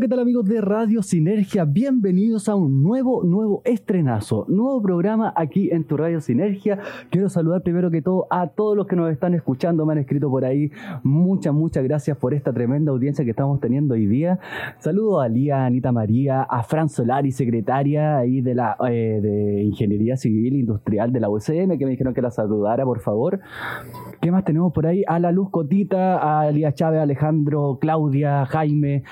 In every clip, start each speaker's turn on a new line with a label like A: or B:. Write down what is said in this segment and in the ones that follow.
A: ¿qué tal amigos de Radio Sinergia? Bienvenidos a un nuevo, nuevo estrenazo, nuevo programa aquí en tu Radio Sinergia. Quiero saludar primero que todo a todos los que nos están escuchando, me han escrito por ahí. Muchas, muchas gracias por esta tremenda audiencia que estamos teniendo hoy día. Saludo a Lía, a Anita María, a Fran Solari, secretaria ahí de la eh, de Ingeniería Civil Industrial de la USM, que me dijeron que la saludara, por favor. ¿Qué más tenemos por ahí? A la Luz Cotita, a Lía Chávez, Alejandro, Claudia, Jaime.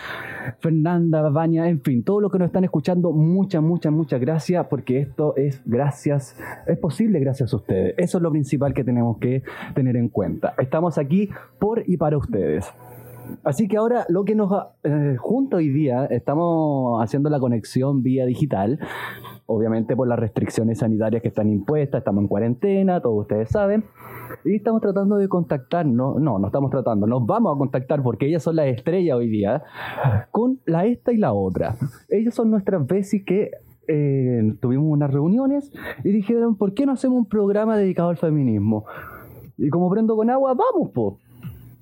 A: Fernanda, Baña, en fin, todos los que nos están escuchando, muchas, muchas, muchas gracias, porque esto es gracias, es posible gracias a ustedes. Eso es lo principal que tenemos que tener en cuenta. Estamos aquí por y para ustedes. Así que ahora lo que nos eh, junta hoy día, estamos haciendo la conexión vía digital, obviamente por las restricciones sanitarias que están impuestas, estamos en cuarentena, todos ustedes saben, y estamos tratando de contactarnos, no, no estamos tratando, nos vamos a contactar porque ellas son las estrellas hoy día, con la esta y la otra. Ellas son nuestras veces que eh, tuvimos unas reuniones y dijeron, ¿por qué no hacemos un programa dedicado al feminismo? Y como prendo con agua, vamos, po.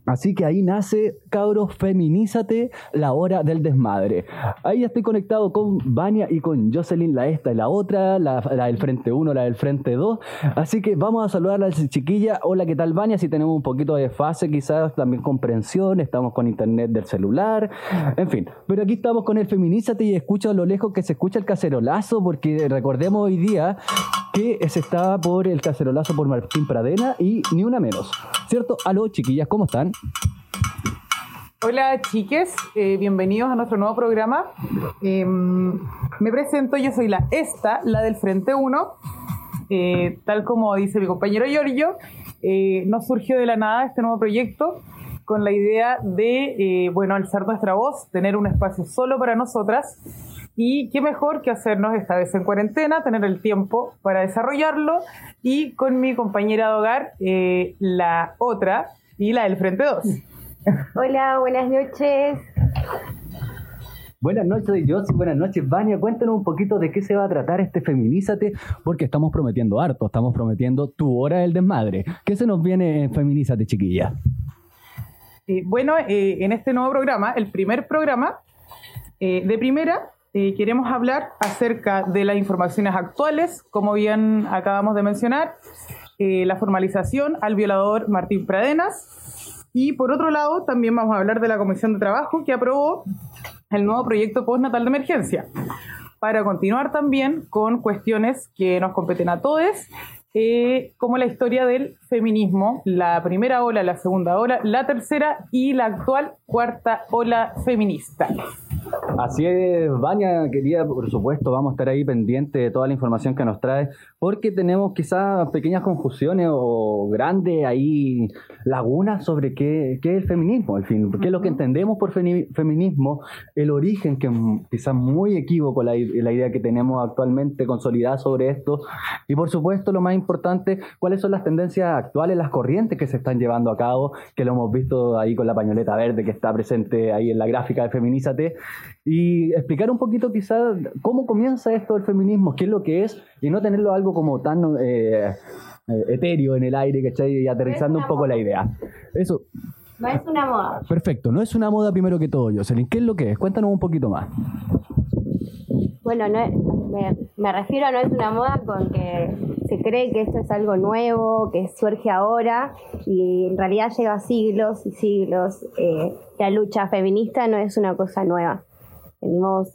A: Así que ahí nace, cabros, feminízate la hora del desmadre. Ahí estoy conectado con Vania y con Jocelyn, la esta y la otra, la, del frente 1, la del frente 2. Así que vamos a saludar a la chiquilla. Hola, ¿qué tal, Vania? Si tenemos un poquito de fase, quizás también comprensión, estamos con internet del celular, en fin. Pero aquí estamos con el feminízate y escucho a lo lejos que se escucha el cacerolazo, porque recordemos hoy día que se está por el cacerolazo por Martín Pradena y ni una menos. ¿Cierto? Aló, chiquillas, ¿cómo están?
B: Hola chiques, eh, bienvenidos a nuestro nuevo programa. Em, me presento, yo soy la esta, la del Frente 1. Eh, tal como dice mi compañero Giorgio, eh, nos surgió de la nada este nuevo proyecto con la idea de, bueno, alzar nuestra voz, tener un espacio solo para nosotras y qué mejor que hacernos esta vez en cuarentena, tener el tiempo para desarrollarlo y con mi compañera de hogar, la otra y la del Frente 2.
C: Hola, buenas noches.
A: Buenas noches, Josy. Buenas noches, Vania. Cuéntanos un poquito de qué se va a tratar este Feminízate, porque estamos prometiendo harto, estamos prometiendo tu hora del desmadre. ¿Qué se nos viene en Feminízate, chiquilla?
B: Eh, bueno, eh, en este nuevo programa, el primer programa, de primera, eh, queremos hablar acerca de las informaciones actuales, como bien acabamos de mencionar, eh, la formalización al violador Martín Pradenas. Y por otro lado, también vamos a hablar de la Comisión de Trabajo que aprobó el nuevo proyecto postnatal de emergencia. Para continuar también con cuestiones que nos competen a todos, eh, como la historia del feminismo, la primera ola, la segunda ola, la tercera y la actual cuarta ola feminista.
A: Así es, Vania, querida, por supuesto, vamos a estar ahí pendiente de toda la información que nos trae, porque tenemos quizás pequeñas confusiones o grandes ahí lagunas sobre qué, es el feminismo, al fin, qué es lo que entendemos por feminismo, el origen, que quizás muy equívoco la, la idea que tenemos actualmente consolidada sobre esto, y por supuesto, lo más importante, cuáles son las tendencias actuales, las corrientes que se están llevando a cabo, que lo hemos visto ahí con la pañoleta verde que está presente ahí en la gráfica de Feminízate, y explicar un poquito quizás cómo comienza esto del feminismo, qué es lo que es, y no tenerlo algo como tan eh, eh, etéreo en el aire, ¿cachai? Y aterrizando un poco la idea. Eso.
C: No es una moda.
A: Perfecto, no es una moda primero que todo, Jocelyn. ¿Qué es lo que es? Cuéntanos un poquito más.
C: Bueno, no me, me, refiero a no es una moda con que se cree que esto es algo nuevo, que surge ahora y en realidad lleva siglos y siglos. Eh, la lucha feminista no es una cosa nueva. Venimos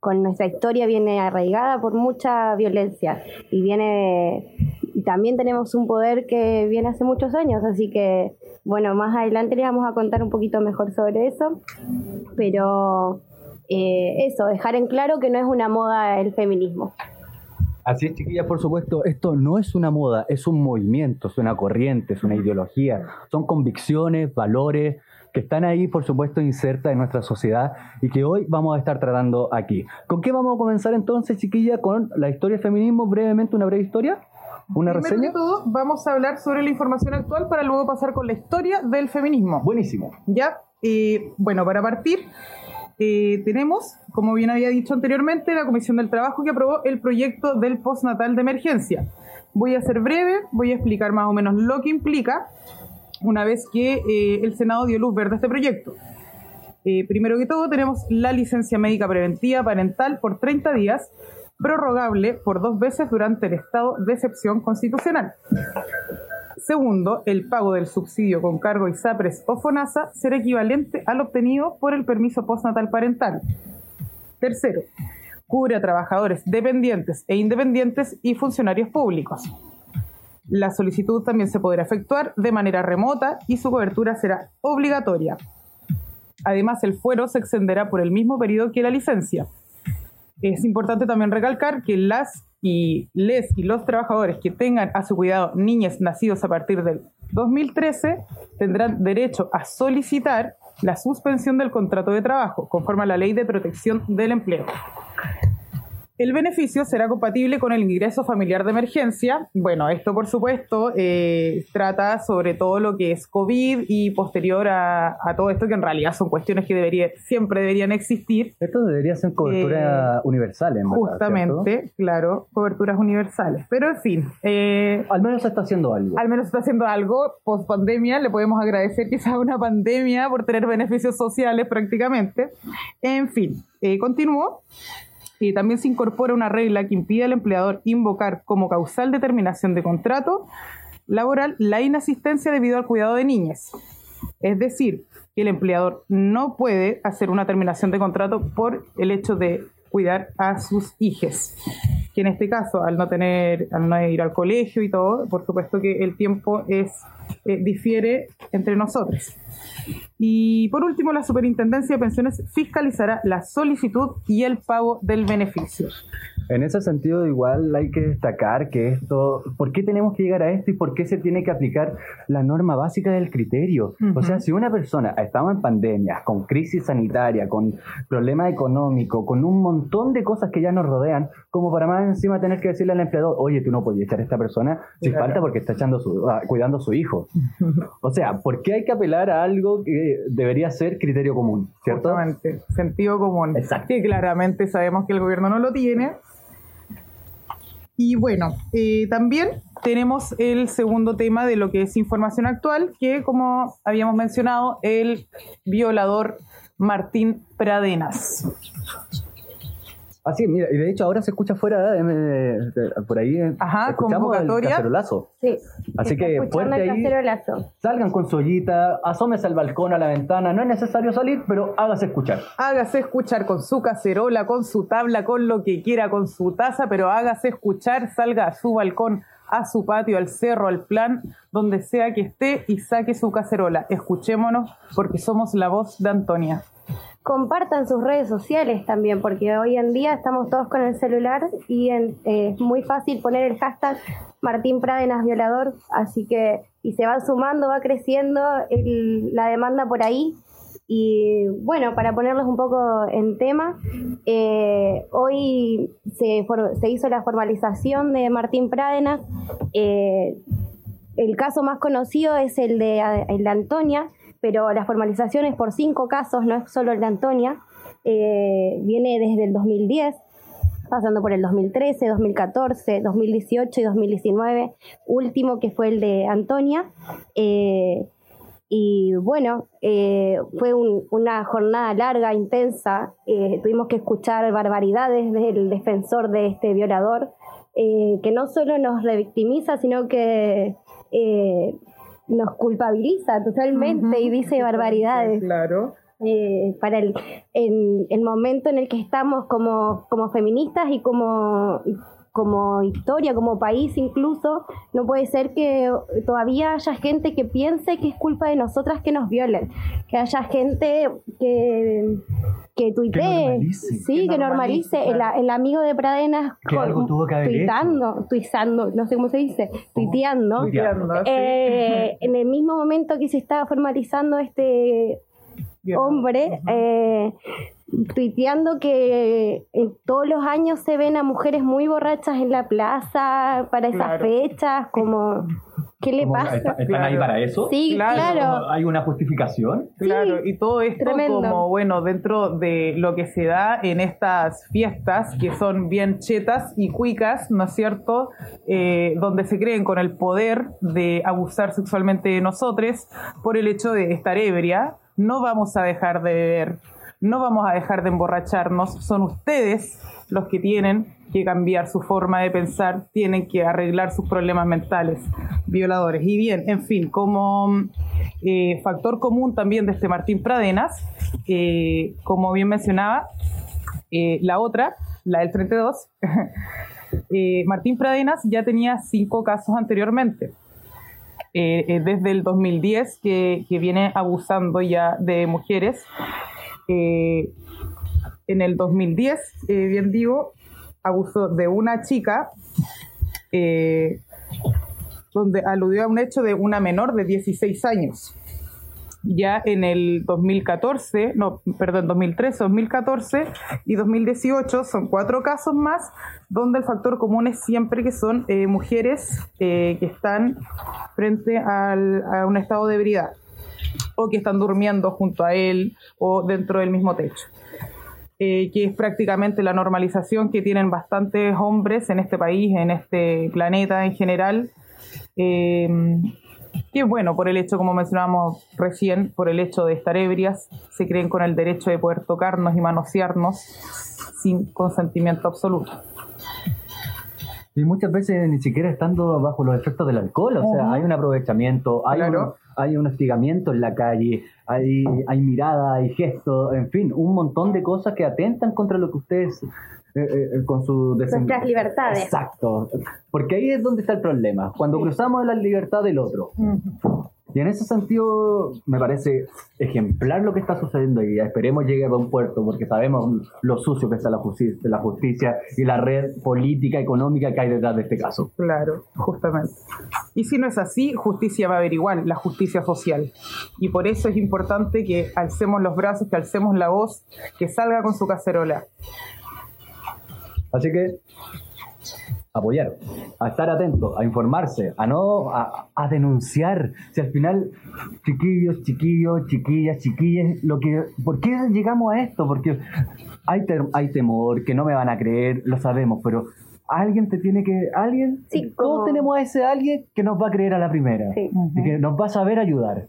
C: con nuestra historia viene arraigada por mucha violencia y viene y también tenemos un poder que viene hace muchos años, así que bueno, más adelante les vamos a contar un poquito mejor sobre eso, pero eh, eso, dejar en claro que no es una moda el feminismo.
A: Así es, chiquillas, por supuesto, esto no es una moda, es un movimiento, es una corriente, es una ideología, son convicciones, valores que están ahí, por supuesto, insertas en nuestra sociedad y que hoy vamos a estar tratando aquí. ¿Con qué vamos a comenzar entonces, chiquilla, con la historia del feminismo? Brevemente, una breve historia. ¿Una Primero reseña?
B: De todo, vamos a hablar sobre la información actual para luego pasar con la historia del feminismo.
A: Buenísimo.
B: Ya, y bueno, para partir, eh, tenemos, como bien había dicho anteriormente, la Comisión del Trabajo que aprobó el proyecto del postnatal de emergencia. Voy a ser breve, voy a explicar más o menos lo que implica una vez que eh, el Senado dio luz verde a este proyecto. Eh, primero que todo, tenemos la licencia médica preventiva parental por 30 días, prorrogable por dos veces durante el estado de excepción constitucional. Segundo, el pago del subsidio con cargo ISAPRES o FONASA será equivalente al obtenido por el permiso postnatal parental. Tercero, cubre a trabajadores dependientes e independientes y funcionarios públicos. La solicitud también se podrá efectuar de manera remota y su cobertura será obligatoria. Además, el fuero se extenderá por el mismo periodo que la licencia. Es importante también recalcar que las y les y los trabajadores que tengan a su cuidado niñas nacidos a partir del 2013 tendrán derecho a solicitar la suspensión del contrato de trabajo conforme a la Ley de Protección del Empleo. El beneficio será compatible con el ingreso familiar de emergencia. Bueno, esto por supuesto eh, trata sobre todo lo que es COVID y posterior a, todo esto, que en realidad son cuestiones que debería, siempre deberían existir.
A: Esto debería ser cobertura
B: Eh,
A: universal, en verdad,
B: Justamente, claro, coberturas universales. Pero en fin, eh.
A: Al menos se está haciendo algo.
B: al menos está haciendo algo post pandemia. Le podemos agradecer quizás una pandemia por tener beneficios sociales prácticamente. En fin, eh, continúo. Y también se incorpora una regla que impide al empleador invocar como causal de terminación de contrato laboral la inasistencia debido al cuidado de niñas. Es decir, que el empleador no puede hacer una terminación de contrato por el hecho de cuidar a sus hijas. Que en este caso, al no tener, al no ir al colegio y todo, por supuesto que el tiempo es eh, difiere entre nosotros. Y por último, la Superintendencia de Pensiones fiscalizará la solicitud y el pago del beneficio.
A: En ese sentido, igual hay que destacar que esto, ¿por qué tenemos que llegar a esto y por qué se tiene que aplicar la norma básica del criterio? O sea, si una persona estaba en pandemia, con crisis sanitaria, con problema económico, con un montón de cosas que ya nos rodean, como para más encima tener que decirle al empleador, oye, tú no podías echar a esta persona sin
B: Claro.
A: falta porque está echando su, ah, cuidando a su hijo. O sea, ¿por qué hay que apelar a algo que debería ser criterio común? ¿Cierto?
B: Justamente, sentido común.
A: Exacto.
B: Que claramente sabemos que el gobierno no lo tiene. Y bueno, eh, también tenemos el segundo tema de lo que es información actual, que como habíamos mencionado, el violador Martín Pradenas.
A: Así, mira, y de hecho ahora se escucha fuera, eh, de- de- por ahí, eh,
B: Ajá,
A: escuchamos el
B: convocatoria.
A: cacerolazo.
C: Sí.
A: Así que fuerte
C: el
A: ahí. Salgan con su ollita, asómese al balcón, a la ventana, no es necesario salir, pero hágase escuchar.
B: Hágase escuchar con su cacerola, con su tabla, con lo que quiera, con su taza, pero hágase escuchar, salga a su balcón, a su patio, al cerro, al plan, donde sea que esté y saque su cacerola. Escuchémonos porque somos la voz de Antonia.
C: Compartan sus redes sociales también, porque hoy en día estamos todos con el celular y eh, es muy fácil poner el hashtag Martín Pradenas violador, así que y se va sumando, va creciendo la demanda por ahí. Y bueno, para ponerlos un poco en tema, eh, hoy se, for- se hizo la formalización de Martín Pradenas. eh, el caso más conocido es el de, el de Antonia, pero la formalización es por cinco casos, no es solo el de Antonia. Eh, viene desde el 2010, pasando por el 2013, 2014, 2018 y 2019, último que fue el de Antonia. Eh, y bueno, eh, fue un- una jornada larga, intensa. Tuvimos que escuchar barbaridades del defensor de este violador, que no solo nos revictimiza, sino que nos culpabiliza totalmente y dice barbaridades
B: Claro.
C: eh, para el, en el momento en el que estamos como, como feministas y como, como historia, como país incluso, no puede ser que todavía haya gente que piense que es culpa de nosotras que nos violen, que haya gente que, que tuitee,
A: normalice.
C: sí,
B: Que
C: que normalice,
B: normalice,
C: el,
B: claro.
C: el amigo de Pradenas
A: Que algo tuvo que haber
C: tuitando, tuizando, no sé cómo se dice, tuiteando, eh, en el mismo momento que se estaba formalizando este
B: Bien.
C: hombre eh, tuiteando que en todos los años se ven a mujeres muy borrachas en la plaza para esas
B: Claro.
C: fechas, como ¿qué le
A: ¿Cómo
C: pasa?
A: está- ¿Están
B: Claro.
A: ahí para eso?
C: Sí,
B: Claro.
C: claro.
A: ¿Hay una justificación?
B: Claro, y todo esto
C: tremendo.
B: como, bueno, dentro de lo que se da en estas fiestas que son bien chetas y cuicas, ¿no es cierto? Eh, donde se creen con el poder de abusar sexualmente de nosotros por el hecho de estar ebria, no vamos a dejar de beber, no vamos a dejar de emborracharnos, son ustedes los que tienen que cambiar su forma de pensar, tienen que arreglar sus problemas mentales, violadores. Y bien, en fin, como eh, factor común también de este Martín Pradenas, eh, como bien mencionaba, eh, la otra, la del 32, Martín Pradenas ya tenía cinco casos anteriormente. desde el 2010 que, que, viene abusando ya de mujeres. en el 2010, bien digo, abusó de una chica eh, donde aludió a un hecho de una menor de 16 años. Ya en el 2014, no, perdón, 2013, 2014 y 2018 son cuatro casos más donde el factor común es siempre que son eh, mujeres eh, que están frente al, a un estado de ebriedad o que están durmiendo junto a él o dentro del mismo techo. Eh, que es prácticamente la normalización que tienen bastantes hombres en este país, en este planeta en general. Eh, que bueno, por el hecho, como mencionábamos recién, por el hecho de estar ebrias, se creen con el derecho de poder tocarnos y manosearnos sin consentimiento absoluto.
A: Y muchas veces ni siquiera estando bajo los efectos del alcohol, o sea, hay un aprovechamiento, hay un hay un hostigamiento en la calle, hay, hay mirada, hay gestos, en fin, un montón de cosas que atentan contra lo que ustedes eh, eh, con su
C: nuestras libertades.
A: Exacto, porque ahí es donde está el problema, cuando cruzamos la libertad del otro. Y en ese sentido me parece ejemplar lo que está sucediendo y esperemos llegue a buen puerto porque sabemos lo sucio que está la justicia, la justicia y la red política, económica que hay detrás de este caso.
B: Claro, justamente. Y si no es así, justicia va a haber igual, la justicia social. Y por eso es importante que alcemos los brazos, que alcemos la voz, que salga con su cacerola.
A: Así que apoyar, a estar atento, a informarse, a no a, denunciar. Si al final, chiquillos, chiquillos, chiquillas, chiquillas, lo que, ¿por qué llegamos a esto? Porque hay, hay temor, que no me van a creer, lo sabemos, pero alguien te tiene que, alguien, todos tenemos a ese alguien que nos va a creer a la primera y que nos va a saber ayudar.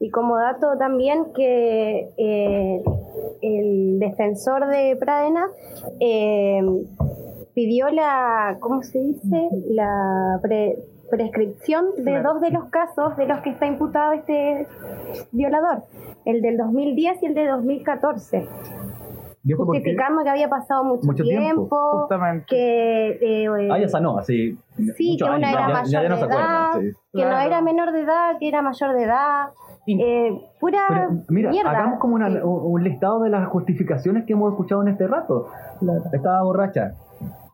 C: Y como dato también que eh, el defensor de Pradena eh, pidió la, ¿cómo se dice? La prescripción de dos de los casos de los que está imputado este violador, el del 2010 y el de 2014 justificando que había pasado mucho, tiempo, que
A: eh, ah ya sanó así
C: sí que una era mayor de edad que no era menor de edad que era mayor de edad. Eh, pura
A: mira
C: mierda.
A: hagamos como un listado de las justificaciones que hemos escuchado en este rato. Estaba borracha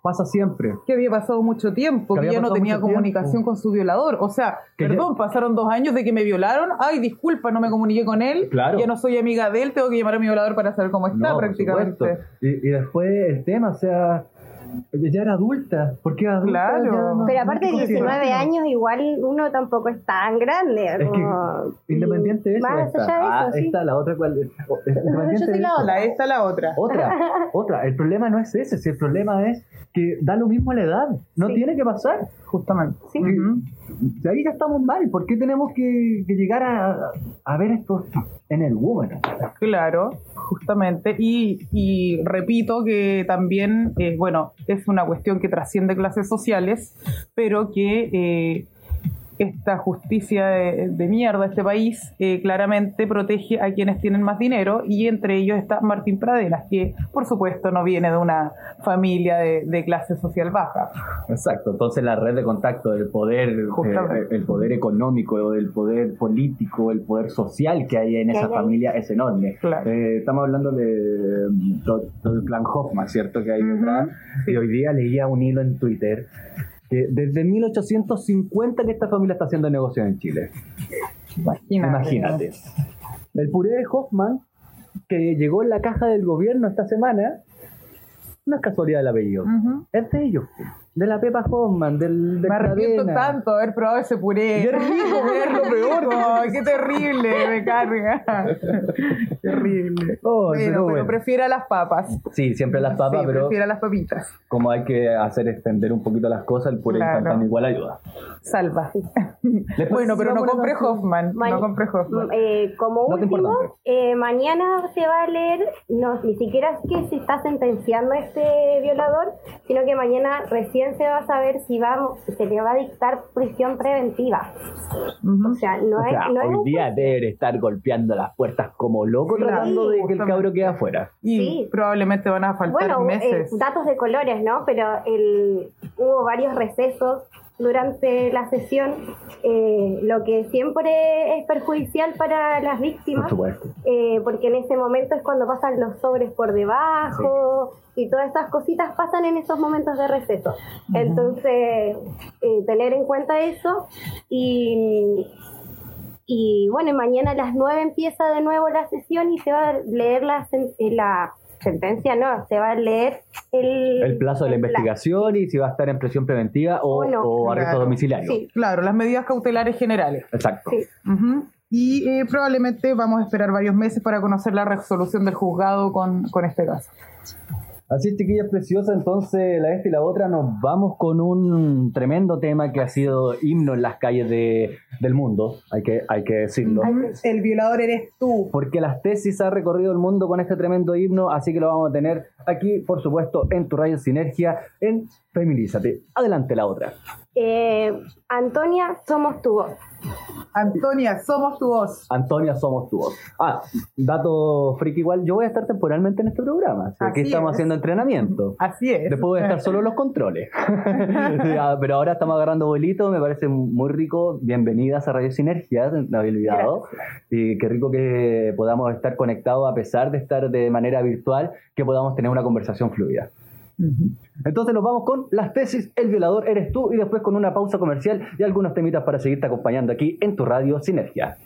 A: pasa siempre.
B: Que había pasado mucho tiempo, que, ya no tenía comunicación con su violador. O sea, perdón, pasaron dos años de que me violaron. Ay, disculpa, no me comuniqué con él. Claro. Ya no soy amiga de él, tengo que llamar a mi violador para saber cómo está prácticamente.
A: Y, y, después el tema, o sea, ya era adulta, porque adulta
B: claro.
C: Pero aparte de 19 años, igual uno tampoco es tan grande.
A: Es que, independiente de eso,
C: más
A: esta,
C: allá de eso,
A: ah,
C: sí.
A: esta, la otra, ¿cuál?
B: Yo soy la otra, esta, la otra.
A: Otra, otra. El problema no es ese, si el problema es que da lo mismo a la edad, no tiene que pasar.
B: Justamente.
C: Sí.
A: ahí ya estamos mal, ¿por qué tenemos que, llegar a, a, ver esto en el woman?
B: Claro, justamente. Y, repito que también, eh, bueno, es una cuestión que trasciende clases sociales, pero que eh, esta justicia de, mierda, este país, eh, claramente protege a quienes tienen más dinero y entre ellos está Martín Pradenas, que por supuesto no viene de una familia de, clase social baja.
A: Exacto, entonces la red de contacto del poder, eh, el poder económico, el poder político, el poder social que hay en esa familia es enorme. Eh, estamos hablando de todo, el clan Hoffman, ¿cierto? Que hay detrás. Y hoy día leía un hilo en Twitter desde 1850 que esta familia está haciendo negocios en Chile. Imagínate. El puré de Hoffman, que llegó en la caja del gobierno esta semana, no es casualidad el apellido. Es de ellos. De la Pepa Hoffman, del de
B: Me arrepiento tanto haber probado ese puré.
A: Es rico, es lo peor.
B: qué terrible, me carga. terrible.
A: Oh,
B: bueno,
A: pero
B: pero
A: bueno.
B: prefiere a las papas.
A: Sí, siempre las papas,
B: Sí,
A: pero
B: prefiere a las papitas.
A: como hay que hacer extender un poquito las cosas, el puré
B: Claro.
A: instantáneo igual ayuda.
B: Salva.
A: parece
B: bueno, pero no compré Hoffman.
C: Ma-
B: No compré Hoffman.
C: Eh, como último, eh, mañana se va a leer, no, ni siquiera es que se está sentenciando a este violador, sino que mañana recién se va a saber si va, se le va a dictar prisión preventiva. O sea, no
A: O
C: es,
A: sea,
C: no
A: hoy día deben estar golpeando las puertas como loco tratando de que el cabro quede afuera.
B: Y
C: Sí.
B: probablemente van a faltar
C: Bueno, eh,
B: meses.
C: datos de colores, ¿no? Pero el, hubo varios recesos durante la sesión, eh, lo que siempre es perjudicial para las víctimas, eh, porque en ese momento es cuando pasan los sobres por debajo y todas esas cositas pasan en esos momentos de receso. Entonces, eh, tener en cuenta eso y... Y bueno, mañana a las 9 empieza de nuevo la sesión y se va a leer la sentencia, no, se va a leer el...
A: El plazo de la investigación y si va a estar en prisión preventiva o,
C: O no.
A: o arresto
B: Claro.
A: domiciliario.
C: Sí.
B: Claro, las medidas cautelares generales.
A: Exacto.
C: Sí.
B: Y eh, probablemente vamos a esperar varios meses para conocer la resolución del juzgado con, con este caso.
A: Así, chiquillas preciosas, entonces la esta y la otra nos vamos con un tremendo tema que ha sido himno en las calles de- del mundo, hay que, hay que decirlo.
B: El violador eres tú.
A: Porque las tesis ha recorrido el mundo con este tremendo himno, así que lo vamos a tener aquí, por supuesto, en tu radio Sinergia, en Feminízate. Adelante la otra.
C: Eh, Antonia, somos tu voz.
B: Antonia, somos tu voz.
A: Antonia, somos tu voz. Ah, dato friki igual, yo voy a estar temporalmente en este programa. así aquí
B: Así
A: estamos
B: es.
A: haciendo entrenamiento.
B: Así es.
A: Después voy a estar solo en los controles. Ya, pero ahora estamos agarrando vuelitos, me parece muy rico. Bienvenidas a Radio Sinergia, me había olvidado. Y qué rico que podamos estar conectados a pesar de estar de manera virtual, que podamos tener una conversación fluida. Entonces nos vamos con las tesis, el violador eres tú y después con una pausa comercial y algunos temitas para seguirte acompañando aquí en tu radio Sinergia.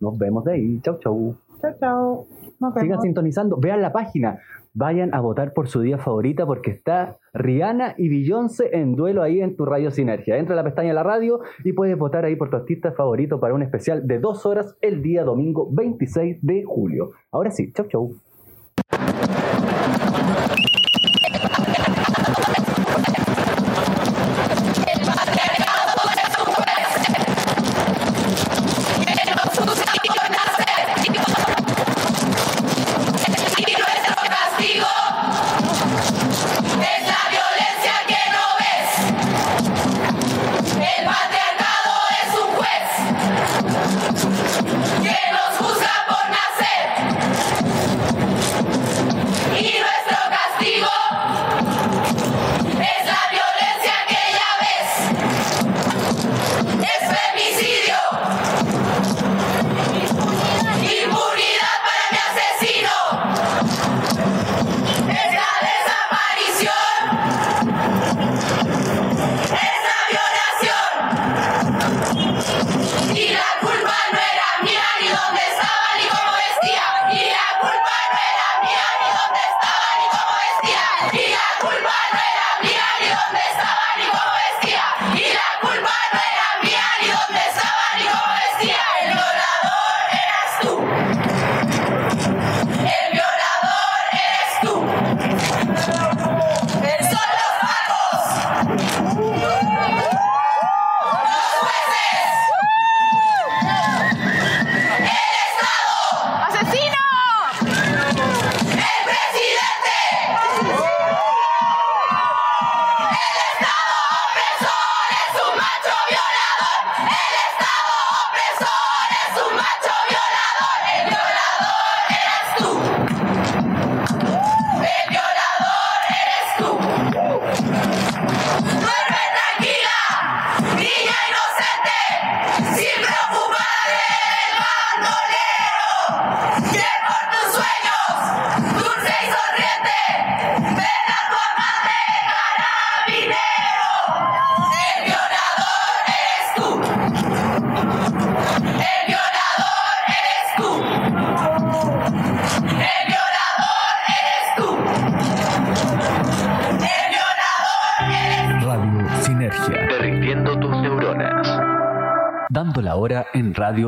A: Nos vemos de ahí. Chau, chau.
B: Chao. Nos
A: Sigan sintonizando, vean la página, vayan a votar por su día favorita porque está Rihanna y Beyoncé en duelo ahí en tu radio Sinergia. Entra a la pestaña de la radio y puedes votar ahí por tu artista favorito para un especial de dos horas el día domingo 26 de julio. Ahora sí, chau chau.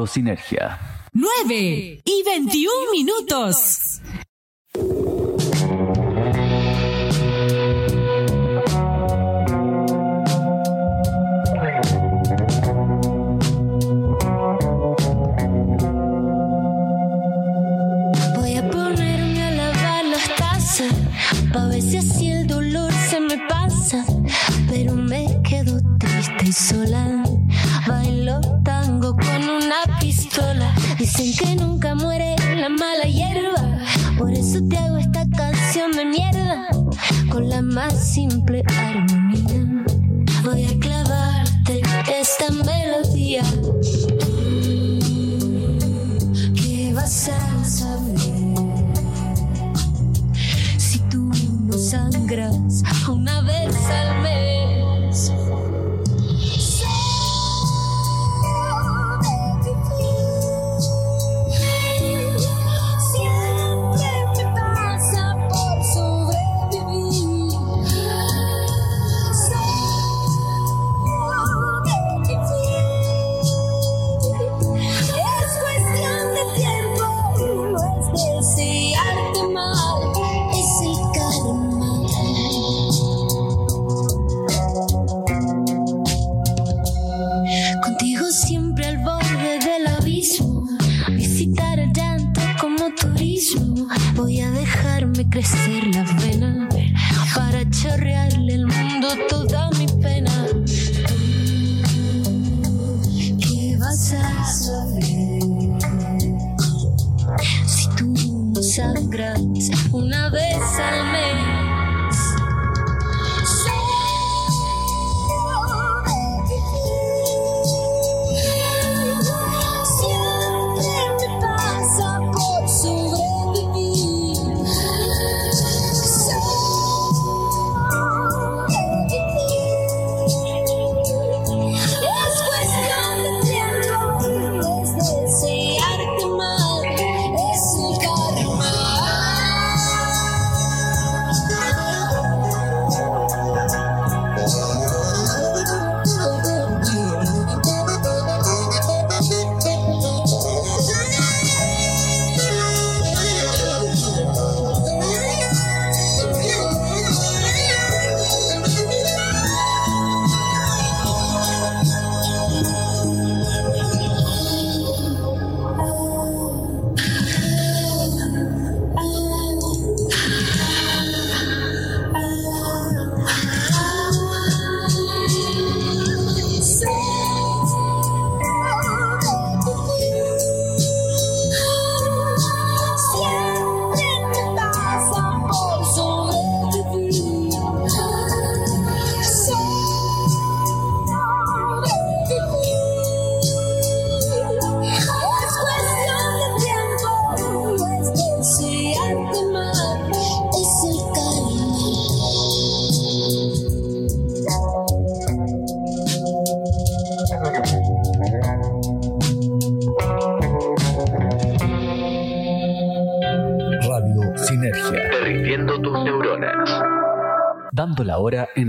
A: Sinergia.
D: 9.
E: myself.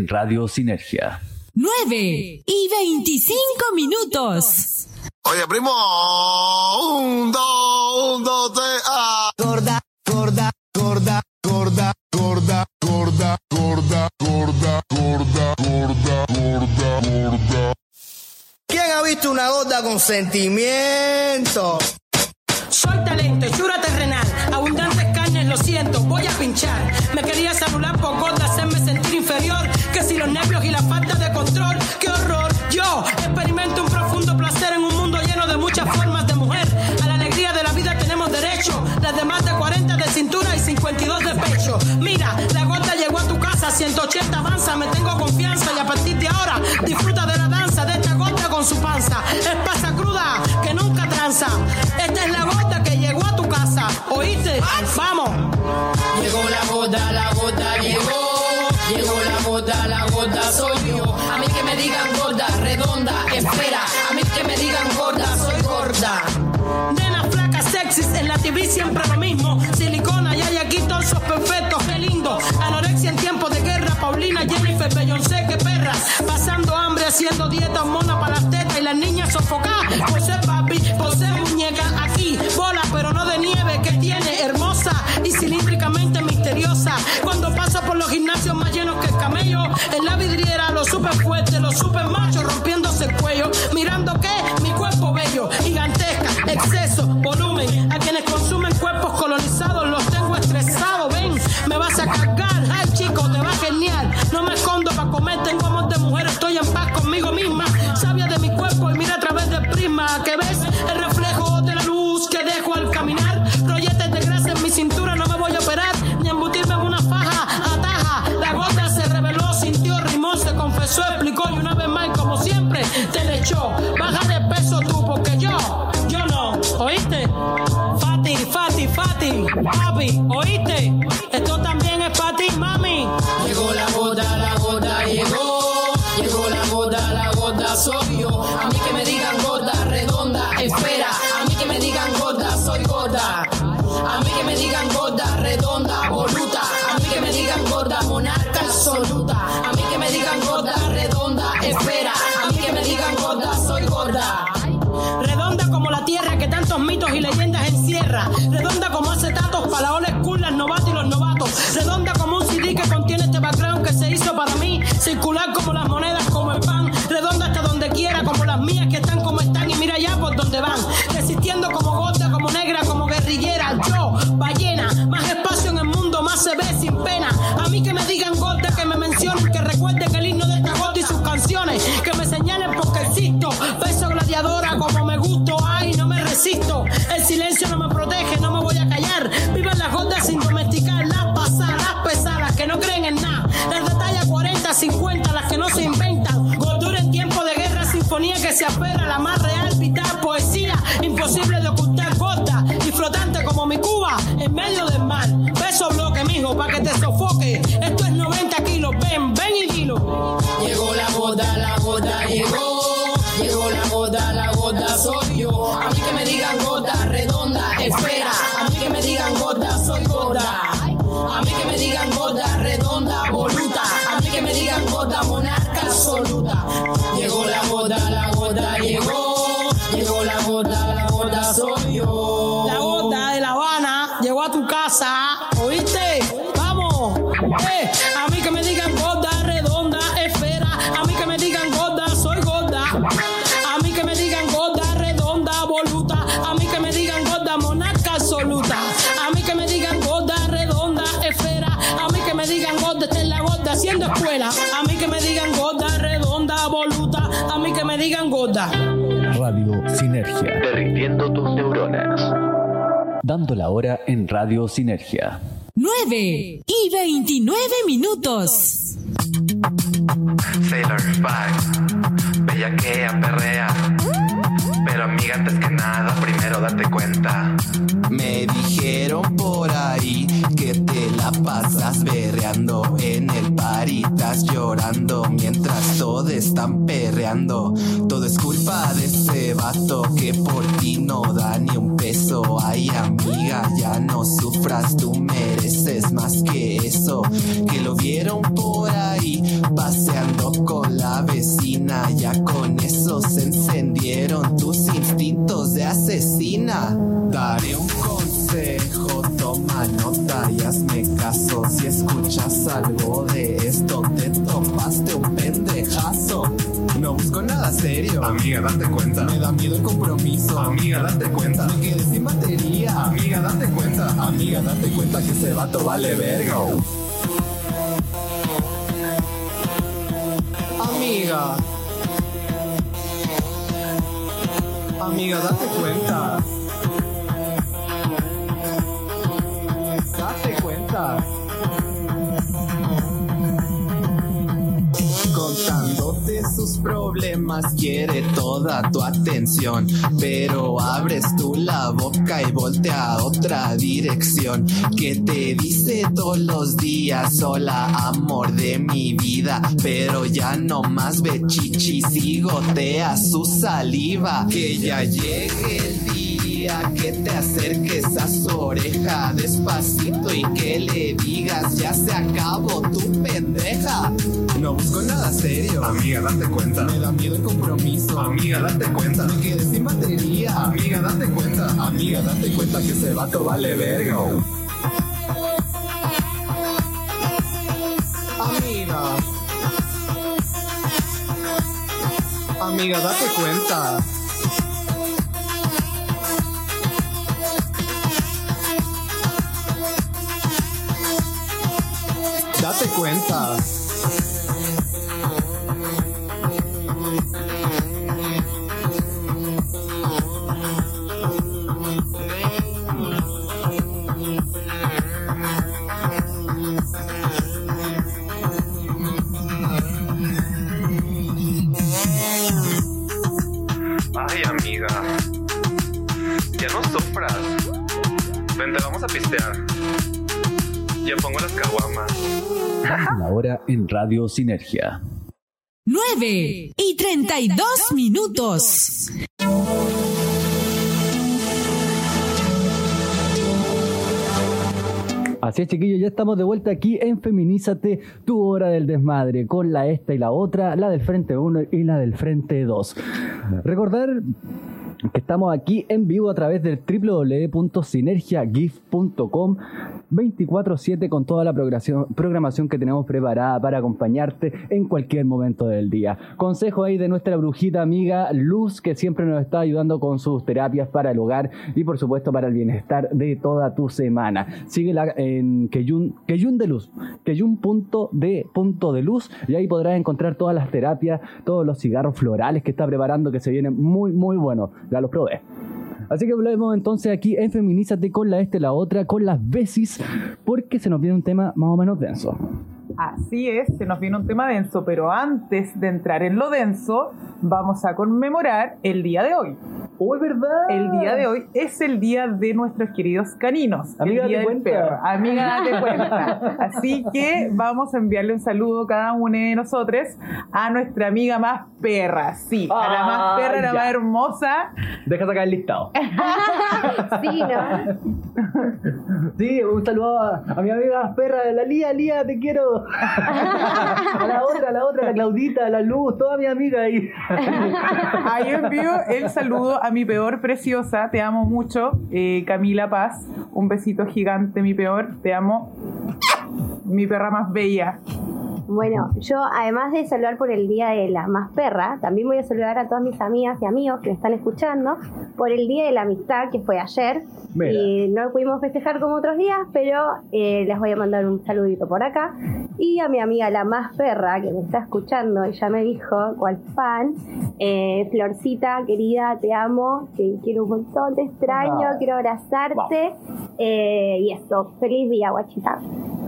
A: Radio Sinergia.
D: 9 y 25 minutos.
F: Oye, primo. Un, dos, un, dos, tres, ah.
G: Gorda, gorda, gorda, gorda, gorda, gorda, gorda, gorda, gorda, gorda, gorda, gorda. ¿Quién ha visto una gorda con sentimiento?
H: Vamos.
I: Llegó la boda, la boda llegó. Llegó la boda, la boda soy yo. A mí que me digan gorda, redonda, espera. A mí que me digan gorda, soy gorda.
H: Nena flaca, sexys, en la TV siempre lo mismo. Silicona, ya hay aquí torsos perfectos, qué lindo. Anorexia en tiempos de guerra, Paulina, Jennifer, Beyoncé, qué perras. Pasando hambre, haciendo dieta, amor circular como la
A: dando la hora en Radio Sinergia.
D: 9 y 29 minutos.
J: Sailor Vibe, bellaquea, perrea. Pero amiga, antes que nada, primero date cuenta.
K: Me dijeron por ahí que te la pasas ver están perreando. Todo es culpa de ese vato que por ti no da ni un peso. Ay, amiga, ya no sufras, tú mereces más que eso. Que lo vieron por ahí paseando con la vecina. Ya con eso se encendieron tus instintos de asesina. Daré un consejo, toma nota y hazme caso si escuchas algo de
J: Amiga, date cuenta.
K: Me da miedo el compromiso.
J: Amiga, date cuenta.
K: Me quedé sin batería.
J: Amiga, date cuenta.
K: Amiga, date cuenta que ese vato vale verga. Amiga. Amiga, date cuenta. Date cuenta. Contame sus problemas quiere toda tu atención, pero abres tú la boca y voltea a otra dirección. Que te dice todos los días, hola amor de mi vida, pero ya no más ve chichis y gotea su saliva, que ya llegue el día gustaría que te acerques a su oreja despacito y que le digas, ya se acabó tu pendeja. No busco nada serio.
J: Amiga, date cuenta.
K: Me da miedo el compromiso.
J: Amiga, date cuenta.
K: Me quedé sin batería.
J: Amiga, date cuenta.
K: Amiga, date cuenta que ese vato vale verga. Amiga. Amiga, date cuenta. date cuenta. Ay, amiga.
L: Ya no sufras. Vente, vamos a pistear. Yo pongo las caguamas.
A: La hora en Radio Sinergia.
D: 9 y 32 minutos.
A: Así es, chiquillos, ya estamos de vuelta aquí en Feminízate, tu hora del desmadre, con la esta y la otra, la del frente 1 y la del frente 2. Recordar estamos aquí en vivo a través del www.sinergiagif.com 24/7 con toda la programación, programación que tenemos preparada para acompañarte en cualquier momento del día. Consejo ahí de nuestra brujita amiga Luz que siempre nos está ayudando con sus terapias para el hogar y por supuesto para el bienestar de toda tu semana. Síguela en Keyun, Keyun de Luz, Keyun.de punto de luz y ahí podrás encontrar todas las terapias, todos los cigarros florales que está preparando que se vienen muy muy buenos. Ya los probé. Así que hablemos entonces aquí en Feminízate con la este, la otra, con las besis, porque se nos viene un tema más o menos denso.
B: Así es, se nos viene un tema denso, pero antes de entrar en lo denso, vamos a conmemorar el día de hoy.
A: ¡Uy, verdad!
B: El día de hoy es el día de nuestros queridos caninos.
A: Amiga,
B: el día del
A: cuenta.
B: perro. Amiga, date cuenta. Así que vamos a enviarle un saludo cada uno de nosotros a nuestra amiga más perra. Sí, a la más
A: Ah,
B: perra, la
A: ya.
B: más hermosa.
A: Deja sacar el listado.
C: Sí, ¿no?
A: Sí, un saludo a, a mi amiga perra, la Lía, Lía, te quiero. A la otra, a la otra, a la Claudita, a la Luz, toda mi amiga ahí.
B: Ahí envío el saludo a mi peor preciosa. Te amo mucho, eh, Camila Paz. Un besito gigante, mi peor. Te amo. Mi perra más bella.
C: Bueno, yo además de saludar por el Día de la Más Perra, también voy a saludar a todas mis amigas y amigos que me están escuchando por el Día de la Amistad que fue ayer.
A: Mira.
C: Y no lo pudimos festejar como otros días, pero eh, les voy a mandar un saludito por acá. Y a mi amiga la Más Perra que me está escuchando, ella me dijo, cual fan, eh, Florcita, querida, te amo, te quiero un montón, te extraño,
A: Ah.
C: quiero abrazarte. Eh, y esto, feliz día, guachita.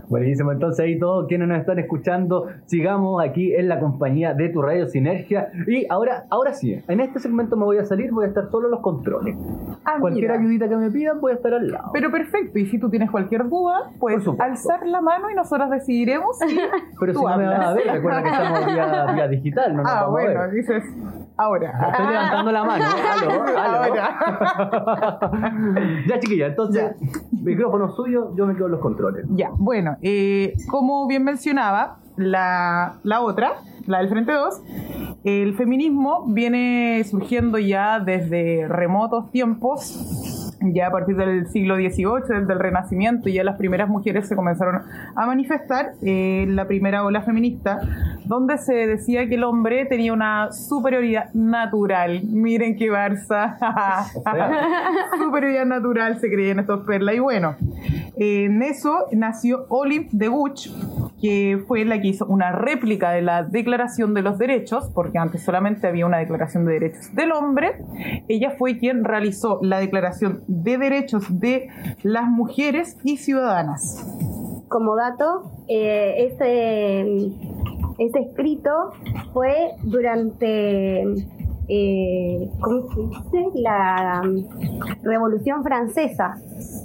A: Buenísimo, entonces ahí todos quienes nos están escuchando, sigamos aquí en la compañía de tu radio Sinergia. Y ahora, ahora sí, en este segmento me voy a salir, voy a estar solo en los controles.
B: Ah,
A: Cualquier
B: mira.
A: ayudita que me pidan, voy a estar al lado.
B: Pero perfecto, y si tú tienes cualquier duda, puedes alzar la mano y nosotros decidiremos si
A: Pero
B: tú
A: si no me van a ver, recuerda que estamos vía, vía digital, no nos
B: ah,
A: vamos a
B: bueno,
A: ver.
B: dices ahora.
A: Estoy levantando la mano. Aló, aló. ya, chiquilla, entonces, micrófono suyo, yo me quedo en los controles.
B: Ya, bueno, eh, como bien mencionaba, la, la otra, la del Frente 2, el feminismo viene surgiendo ya desde remotos tiempos, ya a partir del siglo XVIII, desde el Renacimiento, ya las primeras mujeres se comenzaron a manifestar eh, en la primera ola feminista, donde se decía que el hombre tenía una superioridad natural. Miren qué Barça. superioridad natural se creían estos perlas. Y bueno, en eso nació Olive de Guch, que fue la que hizo una réplica de la Declaración de los Derechos, porque antes solamente había una Declaración de Derechos del Hombre. Ella fue quien realizó la Declaración de Derechos de las Mujeres y Ciudadanas.
C: como dato, eh, este, este escrito fue durante, eh, ¿cómo se dice? La um, Revolución Francesa.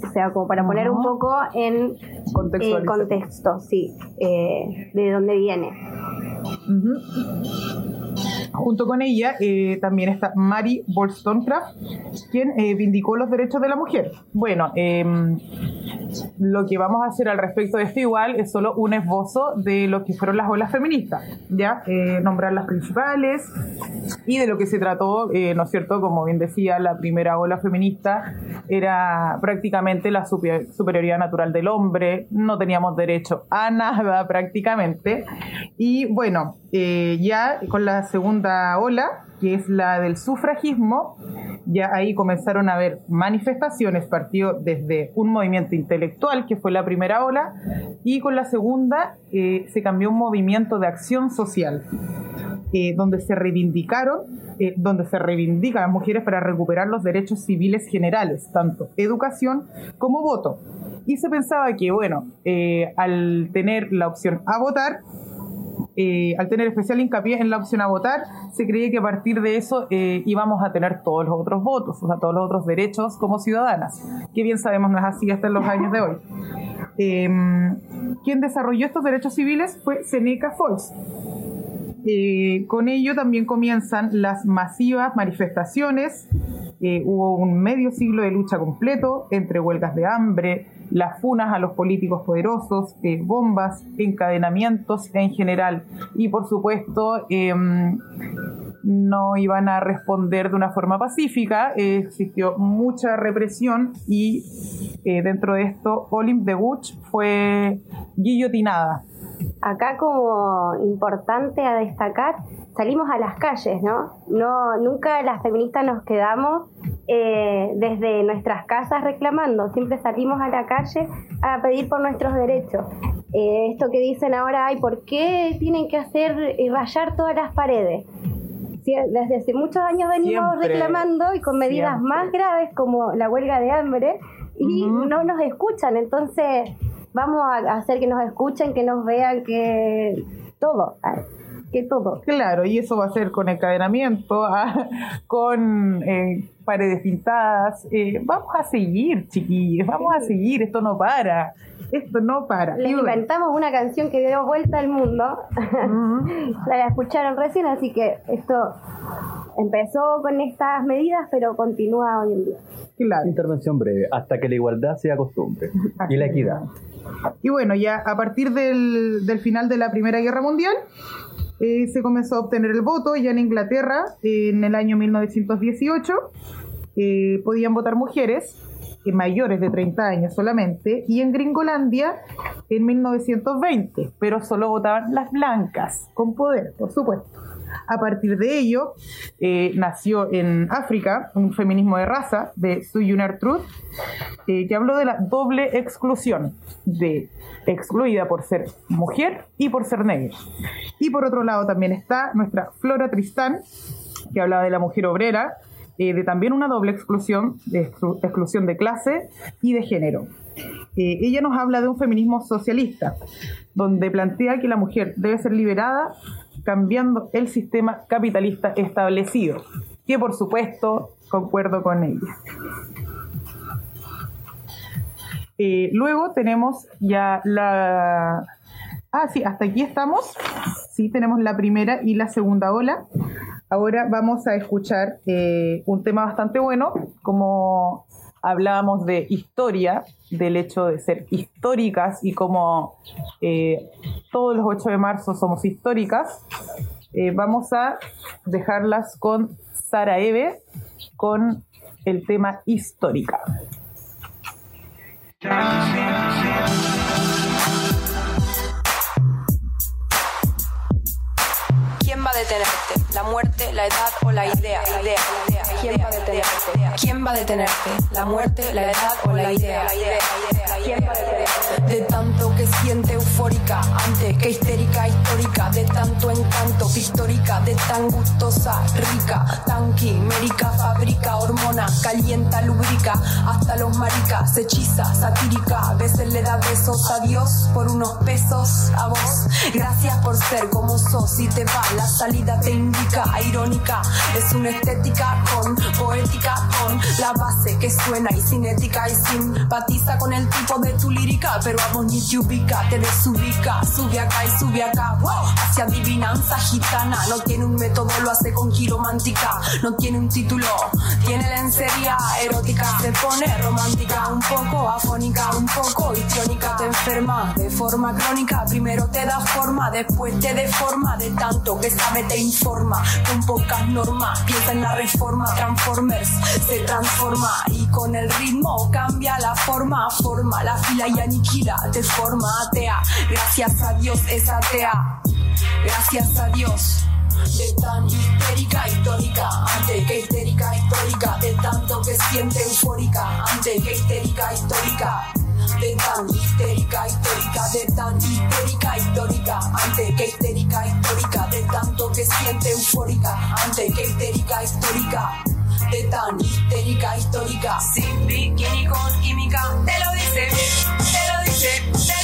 C: O sea, como para poner un
B: Ajá.
C: poco en eh, contexto, sí, eh, de dónde viene.
B: Junto con ella eh, también está Mary Wollstonecraft, quien eh, vindicó los derechos de la mujer. Bueno, em, lo que vamos a hacer al respecto de esto igual es solo un esbozo de lo que fueron las olas feministas, ¿ya? Eh, nombrar las principales y de lo que se trató, eh, ¿no es cierto? Como bien decía, la primera ola feminista era prácticamente la super- superioridad natural del hombre, no teníamos derecho a nada prácticamente. Y bueno, eh, ya con la segunda ola, que es la del sufragismo, ya ahí comenzaron a haber manifestaciones, partió desde un movimiento intelectual, que fue la primera ola, y con la segunda eh, se cambió un movimiento de acción social, eh, donde se reivindicaron, donde se reivindican las mujeres para recuperar los derechos civiles generales, tanto educación como voto. Y se pensaba que, bueno, al tener la opción a votar, eh, al tener especial hincapié en la opción a votar, se creía que a partir de eso eh, íbamos a tener todos los otros votos, o sea, todos los otros derechos como ciudadanas, que bien sabemos no es así hasta en los años de hoy. Eh, quien desarrolló estos derechos civiles fue Seneca Falls. Eh, con ello también comienzan las masivas manifestaciones. Eh, hubo un medio siglo de lucha completo entre huelgas de hambre, las funas a los políticos poderosos, eh, bombas, encadenamientos en general. Y por supuesto, em, no iban a responder de una forma pacífica. Eh, existió mucha represión y eh, dentro de esto, Olympe de Gouges fue guillotinada.
C: Acá como importante a destacar, salimos a las calles, ¿no? no nunca las feministas nos quedamos eh, desde nuestras casas reclamando, siempre salimos a la calle a pedir por nuestros derechos. Eh, esto que dicen ahora, ay, ¿por qué tienen que hacer y rayar todas las paredes? Desde hace muchos años venimos
B: Siempre,
C: reclamando y con medidas
B: siempre.
C: más graves como la huelga de hambre y no nos escuchan, entonces vamos a hacer que nos escuchen, que nos vean, que todo, que todo.
B: Claro, y eso va a ser con encadenamiento, ah, con eh, paredes pintadas. Eh, vamos a seguir, chiquillos, vamos a seguir, esto no para, esto no para. Bueno,
C: inventamos una canción que dio vuelta al mundo. la escucharon recién, así que esto empezó con estas medidas, pero continúa hoy en día.
B: claro.
A: Intervención breve, hasta que la igualdad sea costumbre. Y la equidad.
B: Y bueno, ya a partir del, del final de la Primera Guerra Mundial, eh, se comenzó a obtener el voto ya en Inglaterra en el año 1918. eh, podían votar mujeres eh, mayores de 30 años solamente, y en Gringolandia en 1920, pero solo votaban las blancas, con poder, por supuesto. A partir de ello, eh, nació en África un feminismo de raza de Suyuner Truth, eh, que habló de la doble exclusión, de excluida por ser mujer y por ser negra. Y por otro lado también está nuestra Flora Tristán, que hablaba de la mujer obrera, eh, de también una doble exclusión, de exclu- exclusión de clase y de género. Ella nos habla de un feminismo socialista, donde plantea que la mujer debe ser liberada cambiando el sistema capitalista establecido, que por supuesto concuerdo con ella. Eh, luego tenemos ya la... Ah, sí, hasta aquí estamos. Sí, tenemos la primera y la segunda ola. Ahora vamos a escuchar eh, un tema bastante bueno, como hablábamos de historia, del hecho de ser históricas y como eh, todos los 8 de marzo somos históricas. Eh, vamos a dejarlas con Sara Eve con el tema histórica.
M: ¿Quién va a detenerte? ¿La muerte, la edad o la idea? La idea, la idea. ¿Quién va a detenerte? ¿Quién va a detenerte? ¿La muerte, la edad o la idea? ¿Quién va a detenerte? De tanto que siente eufórica, ante que histérica, histórica, de tanto encanto, pictórica, de tan gustosa, rica, tan quimérica, fabrica hormona, calienta, lubrica, hasta los maricas, hechiza, satírica, a veces le da besos a Dios por unos pesos a vos. Gracias por ser como sos y te va, la salida te indica, irónica, es una estética con poética, con la base que suena y cinética y simpatiza con el tipo de tu lírica, pero a vos te ubica, te desubica, sube acá y sube acá, hacia adivinanza gitana, no tiene un método, lo hace con quiromántica, no tiene un título, tiene lencería erótica, se pone romántica, un poco afónica, un poco histriónica, te enferma de forma crónica, primero te da forma, después te deforma, de tanto que sabe te informa, con pocas normas, piensa en la reforma, Transformers se transforma y con el ritmo cambia la forma, forma la fila y aniquila, te forma atea, gracias a Dios es atea, gracias a Dios. De tan histérica histórica, ante que histérica histórica, de tanto que siente eufórica, ante que histérica histórica, de tan histérica histórica, de tan histérica histórica, ante que histérica histórica, de tanto que siente eufórica, ante que histérica histórica. De tan histérica histórica, sin bikini con química, te lo dice, te lo dice, te, lo dice,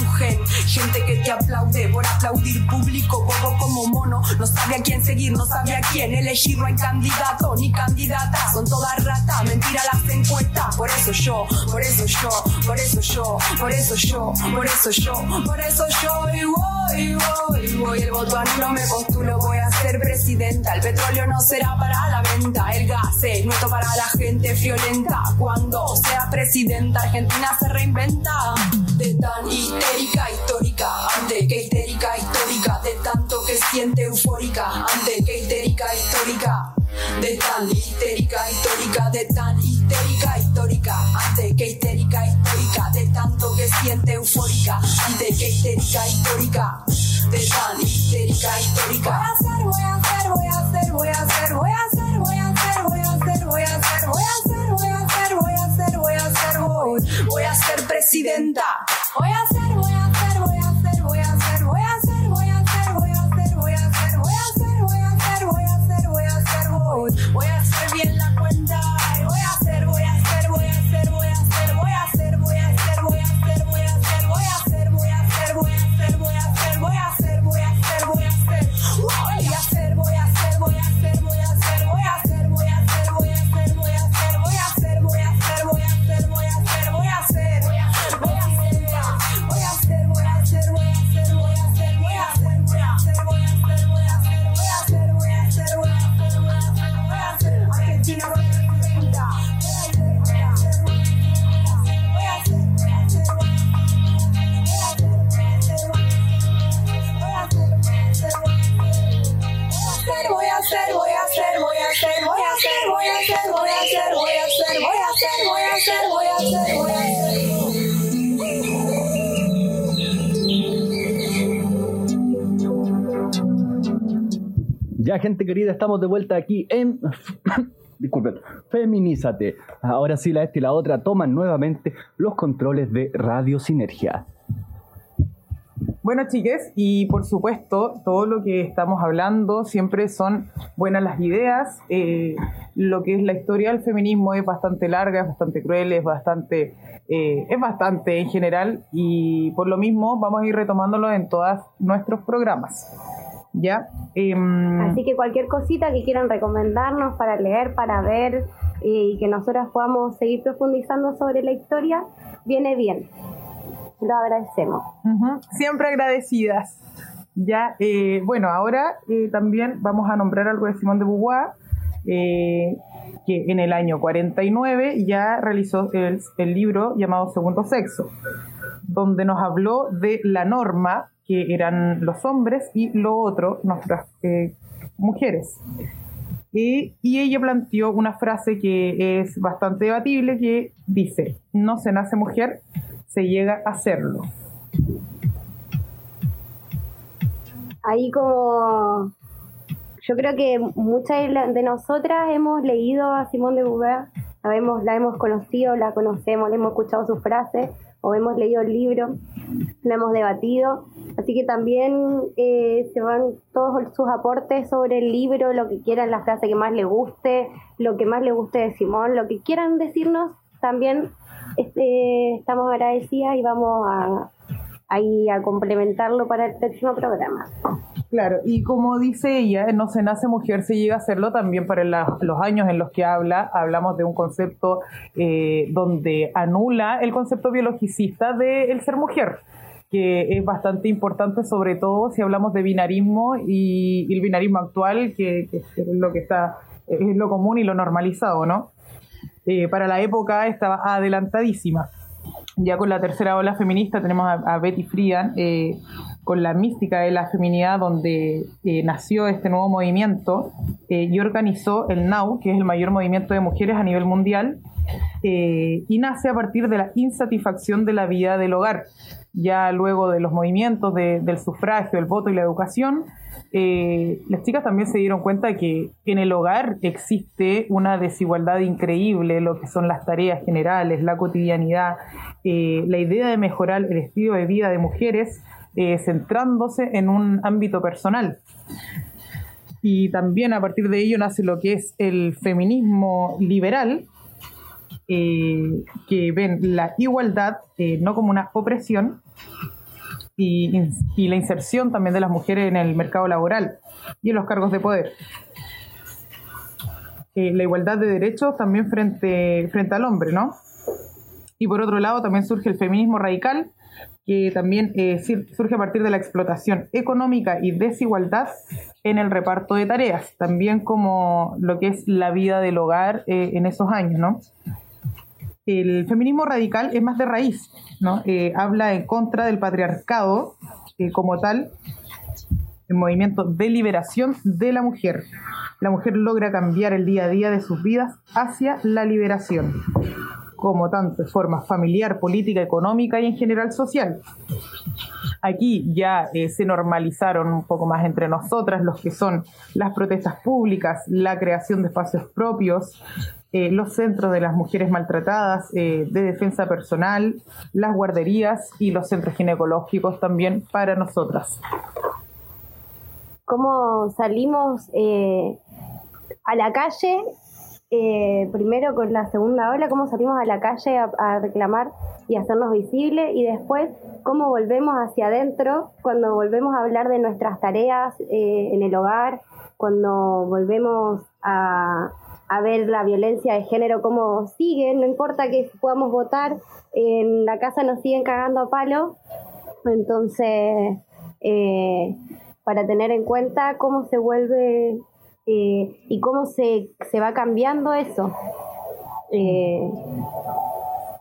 M: gen. Gente que te aplaude por aplaudir público, poco como mono. No sabe a quién seguir, no sabe a quién elegir. No hay candidato ni candidata. Son todas ratas, mentira las encuestas. Por eso yo, por eso yo, por eso yo, por eso yo, por eso yo, por eso yo. Y voy, voy, voy. El voto no me postulo, voy a ser presidenta. El petróleo no será para la venta. El gas es nuestro para la gente friolenta. Cuando sea presidenta, Argentina se reinventa. De tan histérica, histórica, ante que histérica, histórica, de tanto que siente eufórica, ante que histérica, histórica. De tan histérica, histórica, de tan histérica, histórica, ante que histérica, histórica, de tanto que siente eufórica, ante que histérica, histórica, de tan histérica, histórica. Voy a hacer, voy a hacer, voy a hacer, voy a hacer, voy a voy, a ser presidenta. Voy a hacer, voy a hacer, voy a hacer, voy a hacer, voy a hacer, voy a hacer, voy a hacer, voy a hacer, voy a hacer, voy a hacer, voy a hacer, voy a hacer, voy, voy a
A: Gente querida, estamos de vuelta aquí en. Disculpen, Feminízate. Ahora sí, la esta y la otra toman nuevamente los controles de Radio Sinergia.
B: Bueno, chiques, y por supuesto, todo lo que estamos hablando siempre son buenas las ideas. eh, lo que es la historia del feminismo es bastante larga, es bastante cruel, es bastante, eh, es bastante en general, y por lo mismo vamos a ir retomándolo en todos nuestros programas. ¿Ya? Em,
C: Así que cualquier cosita que quieran recomendarnos para leer, para ver eh, y que nosotras podamos seguir profundizando sobre la historia, viene bien. Lo agradecemos.
B: Ujú, Siempre agradecidas. Ya, eh, bueno, ahora eh, también vamos a nombrar algo de Simón de Beauvoir, eh, que en el año 49 ya realizó el, el libro llamado Segundo Sexo, donde nos habló de la norma, que eran los hombres, y lo otro, nuestras eh, mujeres. Y, ella planteó una frase que es bastante debatible, que dice, no se nace mujer, se llega a serlo.
C: Ahí como yo creo que muchas de nosotras hemos leído a Simón de Beauvoir, la hemos, la hemos conocido, la conocemos, le hemos escuchado sus frases o hemos leído el libro, lo hemos debatido, así que también eh, se van todos sus aportes sobre el libro, lo que quieran, la frase que más le guste, lo que más le guste de Simón, lo que quieran decirnos, también este, estamos agradecidas y vamos a, a complementarlo para el próximo programa.
B: Claro, y como dice ella, no se nace mujer, se llega a hacerlo también para la- los años en los que habla. Hablamos de un concepto eh, donde anula el concepto biologicista del ser mujer, que es bastante importante, sobre todo si hablamos de binarismo y, el binarismo actual, que, que es lo que está, es lo común y lo normalizado, ¿no? Eh, para la época estaba adelantadísima ya con la tercera ola feminista tenemos a, Betty Friedan eh, con la mística de la feminidad donde eh, nació este nuevo movimiento eh, y organizó el NOW, que es el mayor movimiento de mujeres a nivel mundial, y nace a partir de la insatisfacción de la vida del hogar. Ya luego de los movimientos de- del sufragio, el voto y la educación, eh, las chicas también se dieron cuenta que en el hogar existe una desigualdad increíble, lo que son las tareas generales, la cotidianidad, eh, la idea de mejorar el estilo de vida de mujeres eh, centrándose en un ámbito personal. Y también a partir de ello nace lo que es el feminismo liberal, que ven la igualdad eh, no como una opresión y, y la inserción también de las mujeres en el mercado laboral y en los cargos de poder. Eh, la igualdad de derechos también frente, frente al hombre, ¿no? Y por otro lado también surge el feminismo radical, que también eh, surge a partir de la explotación económica y desigualdad en el reparto de tareas, también como lo que es la vida del hogar eh, en esos años, ¿no? El feminismo radical es más de raíz, Eh, habla en contra del patriarcado eh, como tal, el movimiento de liberación de la mujer. La mujer logra cambiar el día a día de sus vidas hacia la liberación, como tanto de forma familiar, política, económica y en general social. Aquí ya eh, se normalizaron un poco más entre nosotras los que son las protestas públicas, la creación de espacios propios, eh, los centros de las mujeres maltratadas, eh, de defensa personal, las guarderías y los centros ginecológicos también para nosotras.
C: cómo salimos a la calle, eh, primero con la segunda ola, cómo salimos a la calle a, reclamar y hacernos visibles, y después cómo volvemos hacia adentro, cuando volvemos a hablar de nuestras tareas eh, en el hogar, cuando volvemos a, a ver la violencia de género, cómo sigue, no importa que podamos votar, en la casa nos siguen cagando a palo, entonces... Eh, para tener en cuenta cómo se vuelve eh, y cómo se, se va cambiando eso. Eh,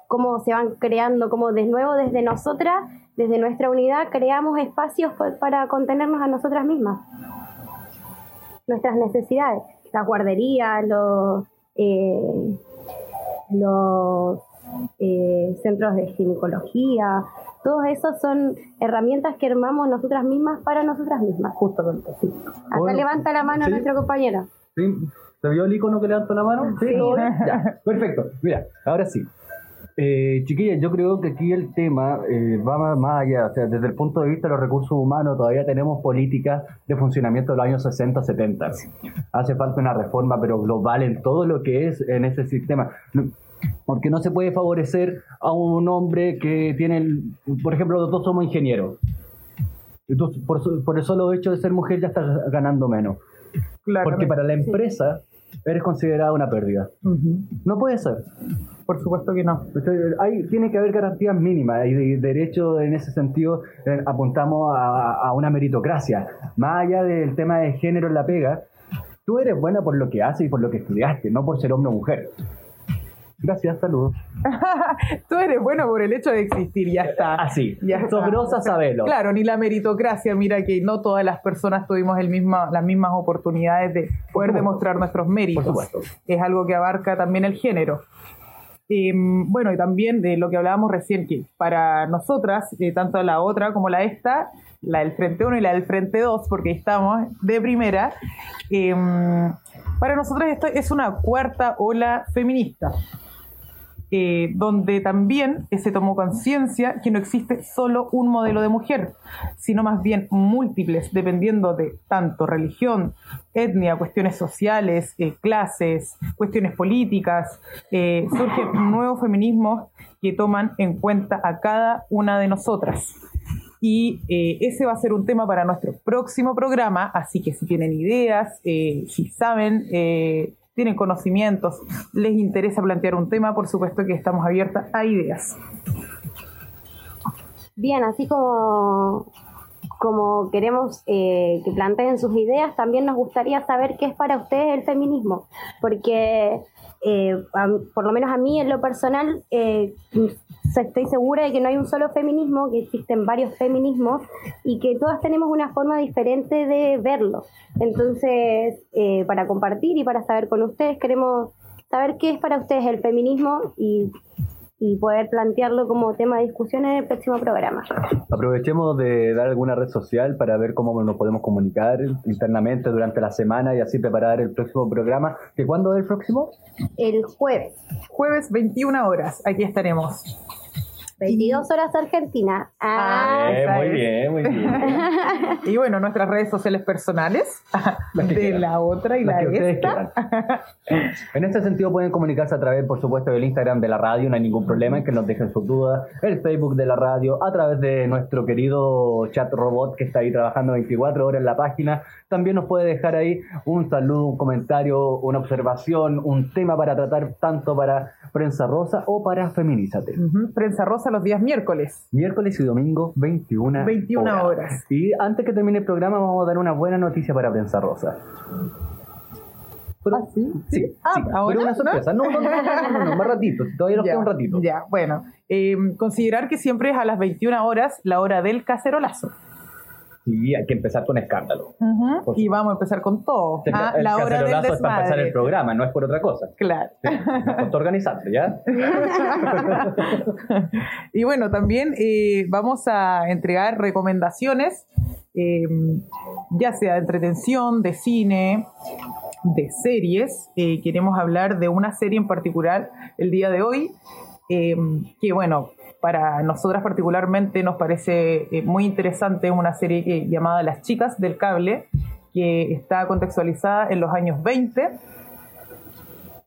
C: cómo se van creando, como de nuevo desde nosotras, desde nuestra unidad, creamos espacios pa- para contenernos a nosotras mismas. Nuestras necesidades, las guarderías, los, eh, los eh, centros de ginecología, todos esos son herramientas que armamos nosotras mismas para nosotras mismas.
B: Justamente, sí.
C: Acá
A: Bueno,
C: levanta la mano
A: sí.
C: nuestro compañero.
A: ¿Sí? ¿Se vio el icono que levantó la mano?
C: Sí.
A: ¿todo bien? Ya, perfecto. Mira, ahora sí. Eh, chiquillas, yo creo que aquí el tema eh, va más, más allá. O sea, desde el punto de vista de los recursos humanos, todavía tenemos políticas de funcionamiento de los años 60, 70. Hace falta una reforma, pero global en todo lo que es en ese sistema. Porque no se puede favorecer a un hombre que tiene, el- por ejemplo, los dos somos ingenieros. Tú, por, por el solo hecho de ser mujer ya estás ganando menos. Porque para la empresa eres considerada una pérdida. No puede ser.
B: Por supuesto que no.
A: Entonces, hay, tiene que haber garantías mínimas y de, derecho en ese sentido eh, apuntamos a, a una meritocracia. Más allá del tema de género en la pega, tú eres buena por lo que haces y por lo que estudiaste, no por ser hombre o mujer. Gracias, saludos.
B: Tú eres bueno por el hecho de existir, ya está.
A: Así,
B: Ya está.
A: sobrosa sabelo.
B: Claro, ni la meritocracia, mira que no todas las personas tuvimos el misma, las mismas oportunidades de poder demostrar nuestros méritos.
A: Por supuesto.
B: Es algo que abarca también el género. Eh, bueno, y también de lo que hablábamos recién, que para nosotras, eh, tanto la otra como la esta, la del Frente 1 y la del Frente 2, porque estamos de primera, eh, para nosotras esto es una cuarta ola feminista eh, donde también eh, se tomó conciencia que no existe solo un modelo de mujer, sino más bien múltiples, dependiendo de tanto religión, etnia, cuestiones sociales, eh, clases, cuestiones políticas. Surgen nuevos feminismos que toman en cuenta a cada una de nosotras. Y ese va a ser un tema para nuestro próximo programa, así que si tienen ideas, si saben, tienen conocimientos, les interesa plantear un tema, por supuesto que estamos abiertas a ideas.
C: Bien, así como, como queremos eh, que planteen sus ideas, también nos gustaría saber qué es para ustedes el feminismo, porque eh, por lo menos a mí en lo personal eh, estoy segura de que no hay un solo feminismo, que existen varios feminismos y que todas tenemos una forma diferente de verlo. Entonces, eh, para compartir y para saber con ustedes, queremos saber qué es para ustedes el feminismo y y poder plantearlo como tema de discusión en el próximo programa.
A: Aprovechemos de dar alguna red social para ver cómo nos podemos comunicar internamente durante la semana y así preparar el próximo programa. ¿Que cuándo es el próximo?
C: El jueves.
B: Jueves 21 horas, aquí estaremos.
C: 22 horas Argentina. Ah,
A: Eh,
B: esa
A: muy bien, muy bien.
B: Y bueno, nuestras redes sociales personales, de
A: quieran.
B: la otra y
A: Las
B: la
A: que
B: de esta.
A: En este sentido pueden comunicarse a través, por supuesto, del Instagram de la radio, no hay ningún problema en que nos dejen sus dudas, el Facebook de la radio, a través de nuestro querido chat robot que está ahí trabajando 24 horas en la página. También nos puede dejar ahí un saludo, un comentario, una observación, un tema para tratar tanto para Prensa Rosa o para Feminízate.
B: Prensa Rosa los días miércoles.
A: Miércoles y domingo, 21,
B: 21 horas.
A: Y antes que termine el programa, vamos a dar una buena noticia para Prensa Rosa.
B: ¿Ah, sí?
A: Sí,
B: Ah,
A: sí,
B: ¿ahora?
A: pero una sorpresa. No, no, no, no, no, más ratito. Todavía nos queda un ratito.
B: Ya, bueno. Eh, considerar que siempre es a las 21 horas la hora del cacerolazo.
A: Sí, hay que empezar con escándalo.
B: Ujú,
A: Por
B: Y vamos a empezar con todo.
A: El,
B: Ah,
A: el
B: la hora del
A: cacerolazo es para empezar el
B: desmadre.
A: programa, no es por otra cosa.
B: Claro.
A: Nos costó organizarse, ¿ya?
B: y bueno, también eh, vamos a entregar recomendaciones, eh, ya sea de entretención, de cine, de series. Eh, queremos hablar de una serie en particular el día de hoy, eh, que bueno, para nosotras particularmente nos parece eh, muy interesante, una serie que, llamada Las Chicas del Cable, que está contextualizada en los años 20.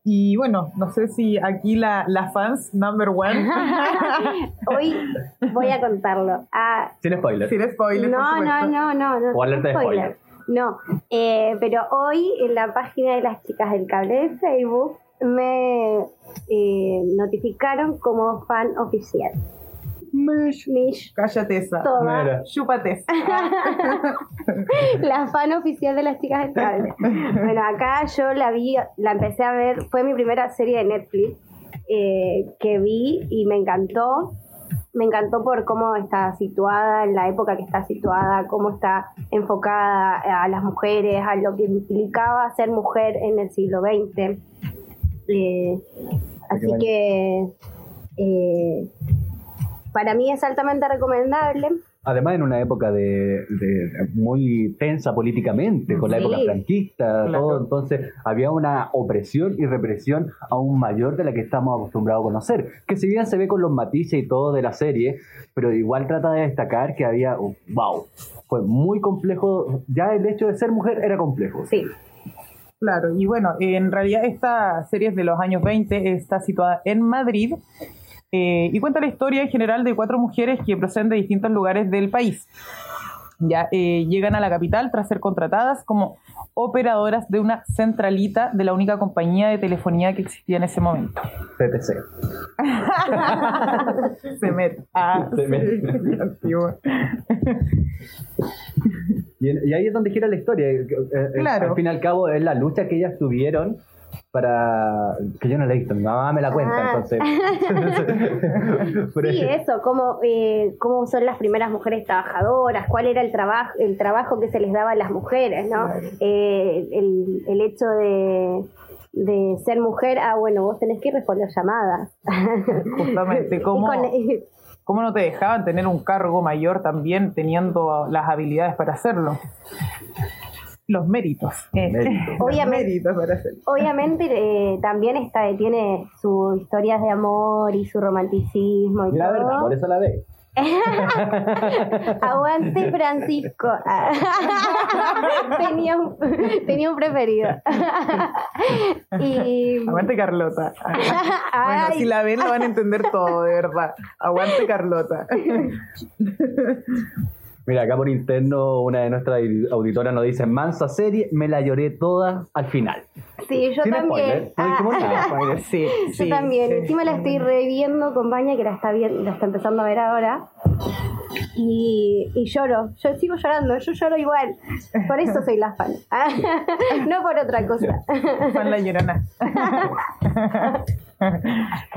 B: Y bueno, no sé si aquí la, la fans number one.
C: Hoy voy a contarlo. Ah,
A: Sin spoiler.
B: Sin spoiler,
C: no, no, no, no, no.
A: O alerta de spoiler.
C: No, eh, pero hoy en la página de las chicas del cable de Facebook me eh, notificaron como fan oficial. Mish.
B: Cállate esa.
C: Toma.
B: Chúpate esa.
C: la fan oficial de las chicas del cable. Bueno, acá yo la vi, la empecé a ver, fue mi primera serie de Netflix eh, que vi y me encantó. Me encantó por cómo está situada, en la época que está situada, cómo está enfocada a las mujeres, a lo que implicaba ser mujer en el siglo XX. Eh, así que eh, para mí es altamente recomendable.
A: Además, en una época de, de- muy tensa políticamente, con la época franquista,
B: Claro.
A: todo, entonces había una opresión y represión aún mayor de la que estamos acostumbrados a conocer. Que si bien se ve con los matices y todo de la serie, pero igual trata de destacar que había, oh, wow, fue muy complejo, ya el hecho de ser mujer era complejo.
C: Sí.
B: Claro, y bueno, en realidad esta serie es de los años 20, está situada en Madrid eh, y cuenta la historia en general de cuatro mujeres que proceden de distintos lugares del país. Ya eh, llegan a la capital tras ser contratadas como operadoras de una centralita de la única compañía de telefonía que existía en ese momento.
A: CTC.
B: Se mete. Ah,
A: Se mete. y ahí es donde gira la historia. Eh, eh,
B: Claro.
A: Al fin y al cabo, es la lucha que ellas tuvieron para. que yo no la he visto, mi mamá me la cuenta,
C: Ah.
A: entonces.
C: Sí, eso, cómo, eh, cómo son las primeras mujeres trabajadoras, cuál era el trabajo, el trabajo que se les daba a las mujeres, ¿no? Eh, el, el hecho de, de ser mujer, ah, bueno, vos tenés que responder llamadas.
B: Justamente, ¿cómo,
C: con-
B: ¿cómo no te dejaban tener un cargo mayor también teniendo las habilidades para hacerlo? Los méritos. eh.
A: Méritos.
B: Los
C: Obviamente.
B: méritos para hacerlo.
C: Obviamente eh, también está, tiene sus historias de amor y su romanticismo y
A: La
C: todo.
A: verdad, por eso la ve.
C: Aguante Francisco. tenía, un, tenía un preferido. y
B: Aguante Carlota. Bueno,
C: Ay.
B: si la ven lo van a entender todo, de verdad. Aguante Carlota.
A: Mira, acá por interno, una de nuestras auditoras nos dice: Mansa serie, me la lloré toda al final.
C: sí, yo
A: Sin
C: también.
A: spoiler, no dijimos
C: Ah,
A: nada.
B: Sí,
C: Yo también.
B: sí.
C: Encima la estoy reviendo con Baña, que la está, bien, la está empezando a ver ahora. Y, y lloro. Yo sigo llorando. Yo lloro igual. Por eso soy la fan. no por otra cosa.
B: Fan la llorona.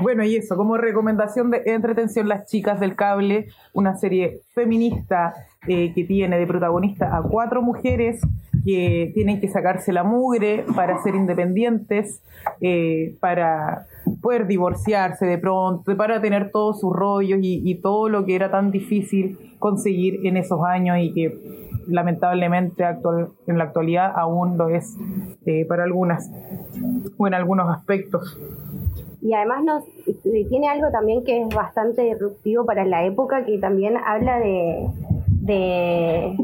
B: bueno, y eso, como recomendación de entretención, Las Chicas del Cable, una serie feminista que tiene de protagonista a cuatro mujeres que tienen que sacarse la mugre para ser independientes, eh, para poder divorciarse de pronto, para tener todos sus rollos y, y todo lo que era tan difícil conseguir en esos años y que lamentablemente actual, en la actualidad aún lo es eh, para algunas o en algunos aspectos.
C: Y además nos tiene algo también que es bastante disruptivo para la época, que también habla de, de,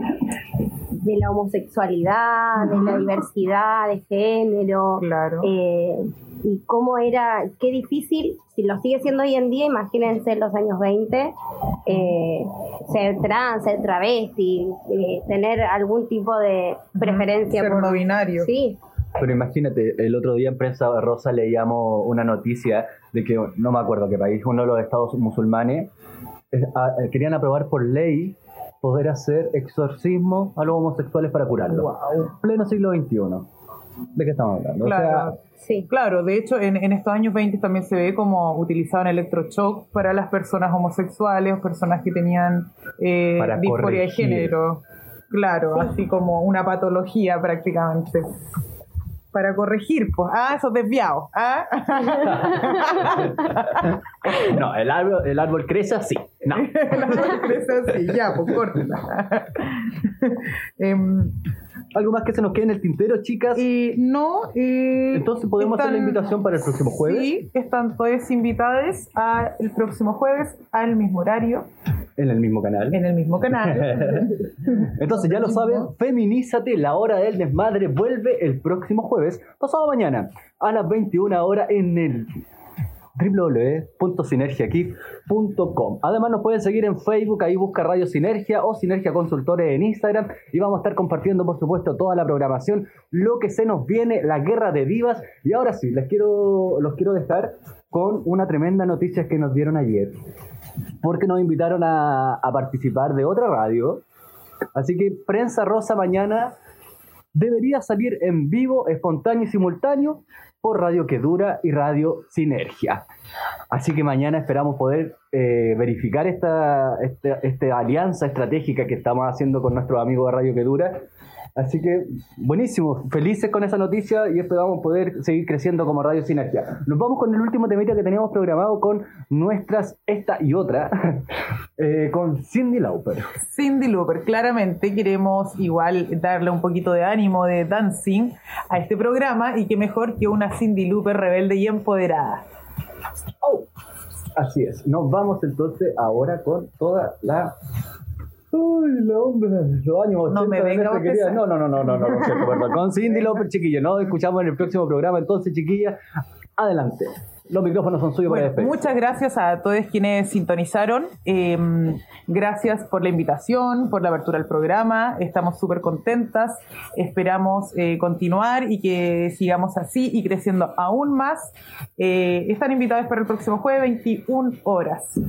C: de la homosexualidad, de la diversidad de género, eh, y cómo era, qué difícil, si lo sigue siendo hoy en día, imagínense en los años 20, eh, ser trans, ser travesti, eh, tener algún tipo de preferencia
B: Ser no binario.
C: Sí,
A: Pero imagínate, el otro día en Prensa Rosa leíamos una noticia de que, no me acuerdo qué país, uno de los estados musulmanes, eh, a- eh, querían aprobar por ley poder hacer exorcismo a los homosexuales para curarlos. Pleno siglo XXI. ¿De qué estamos hablando? O sea,
B: Claro, claro, de hecho en, en estos años 20 también se ve como utilizaban electroshock para las personas homosexuales o personas que tenían eh, disforia de género. Claro, así como una patología prácticamente. Para corregir, pues, ah, esos desviados. ¿ah?
A: no, el árbol, el árbol crece así. No.
B: crece así, ya, pues córtela. Em,
A: ¿Algo más que se nos quede en el tintero, chicas?
B: no. eh,
A: Entonces podemos hacer la
B: están-
A: invitación para el próximo jueves.
B: Sí, están todos invitados a el próximo jueves al mismo horario,
A: En el mismo canal.
B: en el mismo canal.
A: Entonces ya lo saben, Feminízate, la hora del desmadre vuelve el próximo jueves, pasado mañana, a las 21 horas en el www.sinergiakif.com. Además nos pueden seguir en Facebook, ahí busca Radio Sinergia o Sinergia Consultores en Instagram y vamos a estar compartiendo por supuesto toda la programación, lo que se nos viene, la guerra de divas y ahora sí, les quiero, los quiero dejar con una tremenda noticia que nos dieron ayer porque nos invitaron a, a participar de otra radio. Así que Prensa Rosa mañana debería salir en vivo, espontáneo y simultáneo por Radio Que Dura y Radio Sinergia. Así que mañana esperamos poder eh, verificar esta, esta, alianza estratégica que estamos haciendo con nuestros amigos de Radio Que Dura. Así que, buenísimo, felices con esa noticia y esperamos poder seguir creciendo como Radio Sinergia. Nos vamos con el último temita que teníamos programado con nuestras, esta y otra, eh, con Cindy Lauper.
B: Cindy Looper, claramente queremos igual darle un poquito de ánimo, de dancing a este programa y que mejor que una Cindy Looper rebelde y empoderada.
A: Así es, nos vamos entonces ahora con toda la... Uy, la onda, los años 80
B: No me
A: de
B: venga a
A: querida-. No, no, no, no, no, no, no, perdón. Con Cindy Lauper, chiquillos, nos escuchamos en el próximo programa. Entonces, chiquillas, adelante. Los micrófonos son suyos para
B: Bueno,
A: despedir.
B: muchas gracias a todos quienes sintonizaron. Eh, gracias por la invitación, por la apertura del programa. Estamos súper contentas. Esperamos eh, continuar y que sigamos así y creciendo aún más. Eh, están invitados para el próximo jueves, 21 horas.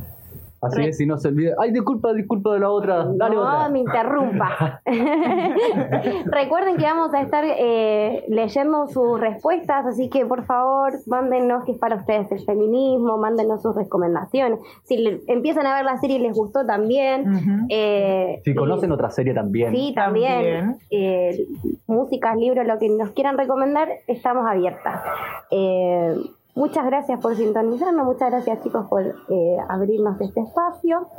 A: Así es, si no se olvide. Ay, disculpa, disculpa de la otra. Dale
C: no
A: otra.
C: me interrumpa. Recuerden que vamos a estar eh, leyendo sus respuestas, así que por favor mándenos qué es para ustedes el feminismo, mándenos sus recomendaciones. Si le- empiezan a ver la serie y les gustó también. eh,
A: Si
C: y-
A: conocen otra serie también.
C: Sí, también. Eh, músicas, libros, lo que nos quieran recomendar, estamos abiertas. Muchas gracias por sintonizarnos, muchas gracias chicos por eh, abrirnos este espacio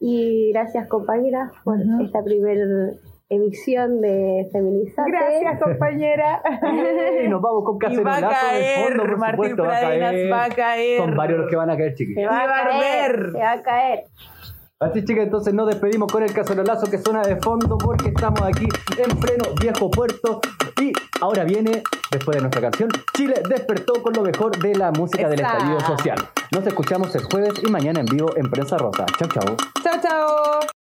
C: y gracias compañeras por esta primera emisión de Feminizate.
B: Gracias, compañera.
A: Y nos vamos con
B: Y va a
A: cacerolazo de
B: caer,
A: fondo, por
B: Martín
A: supuesto, va a caer.
B: va a caer.
A: Son varios los que van a caer, chiquillos.
C: Se va a caer, se va a caer.
A: Así chicas, entonces nos despedimos con el cacerolazo que suena de fondo porque estamos aquí en pleno viejo puerto y ahora viene, después de nuestra canción, Chile despertó con lo mejor de la música del estallido social. Nos escuchamos el jueves y mañana en vivo en Prensa Rosa. Chao, chao.
B: Chao, chao.